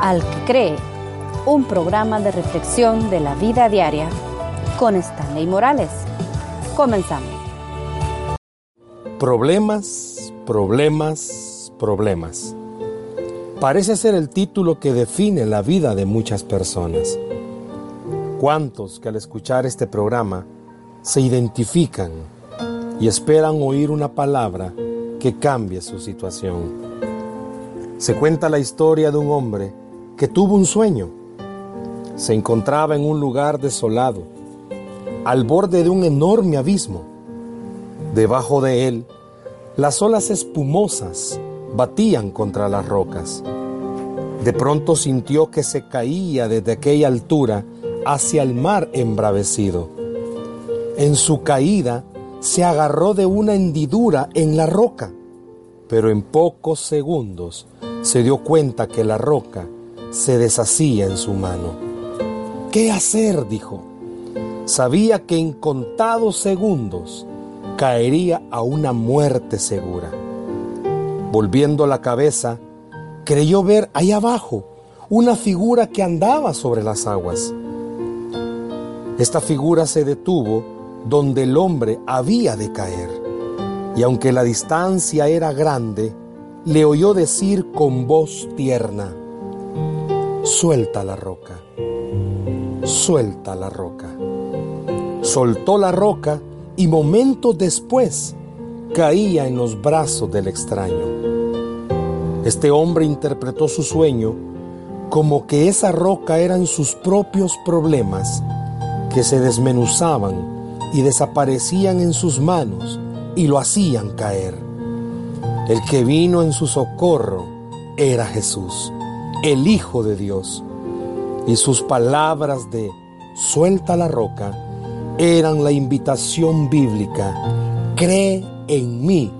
Al que cree, un programa de reflexión de la vida diaria con Stanley Morales. Comenzamos. Problemas, problemas, problemas. Parece ser el título que define la vida de muchas personas. ¿Cuántos que al escuchar este programa se identifican y esperan oír una palabra que cambie su situación? Se cuenta la historia de un hombre que tuvo un sueño. Se encontraba en un lugar desolado, al borde de un enorme abismo. Debajo de él, las olas espumosas batían contra las rocas. De pronto sintió que se caía desde aquella altura hacia el mar embravecido. En su caída se agarró de una hendidura en la roca, pero en pocos segundos se dio cuenta que la roca se deshacía en su mano. ¿Qué hacer? dijo. Sabía que en contados segundos caería a una muerte segura. Volviendo la cabeza, creyó ver ahí abajo una figura que andaba sobre las aguas. Esta figura se detuvo donde el hombre había de caer, y aunque la distancia era grande, le oyó decir con voz tierna, suelta la roca, suelta la roca. Soltó la roca y momentos después caía en los brazos del extraño. Este hombre interpretó su sueño como que esa roca eran sus propios problemas que se desmenuzaban y desaparecían en sus manos y lo hacían caer. El que vino en su socorro era Jesús, el Hijo de Dios, y sus palabras de suelta la roca eran la invitación bíblica, cree en mí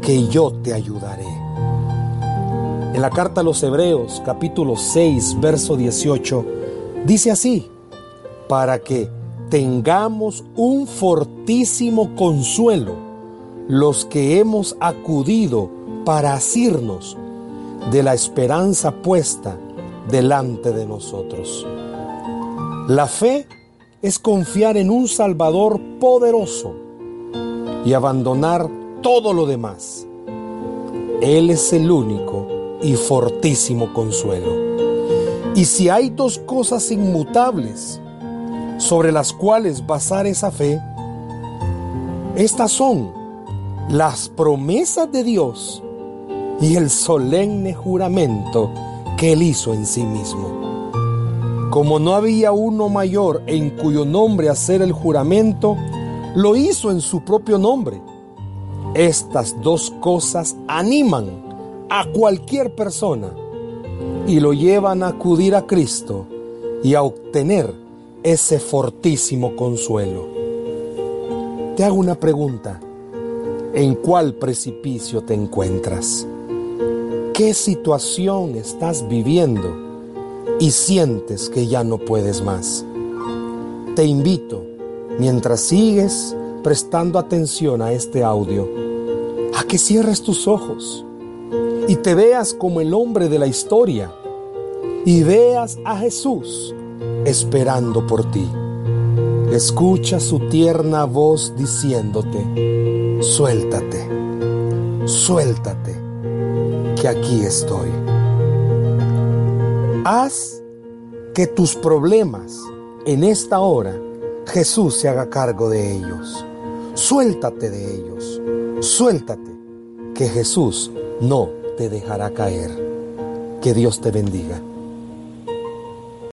que yo te ayudaré. En la carta a los Hebreos capítulo 6 verso 18 dice así, para que tengamos un fortísimo consuelo los que hemos acudido para asirnos de la esperanza puesta delante de nosotros. La fe es confiar en un Salvador poderoso y abandonar todo lo demás. Él es el único y fortísimo consuelo. Y si hay dos cosas inmutables sobre las cuales basar esa fe, estas son las promesas de Dios y el solemne juramento que Él hizo en sí mismo. Como no había uno mayor en cuyo nombre hacer el juramento, lo hizo en su propio nombre. Estas dos cosas animan a cualquier persona y lo llevan a acudir a Cristo y a obtener ese fortísimo consuelo. Te hago una pregunta. ¿En cuál precipicio te encuentras? ¿Qué situación estás viviendo? y sientes que ya no puedes más. Te invito, mientras sigues prestando atención a este audio, a que cierres tus ojos y te veas como el hombre de la historia y veas a Jesús esperando por ti. Escucha su tierna voz diciéndote, suéltate, suéltate, aquí estoy. Haz que tus problemas en esta hora Jesús se haga cargo de ellos. Suéltate de ellos. Suéltate que Jesús no te dejará caer. Que Dios te bendiga.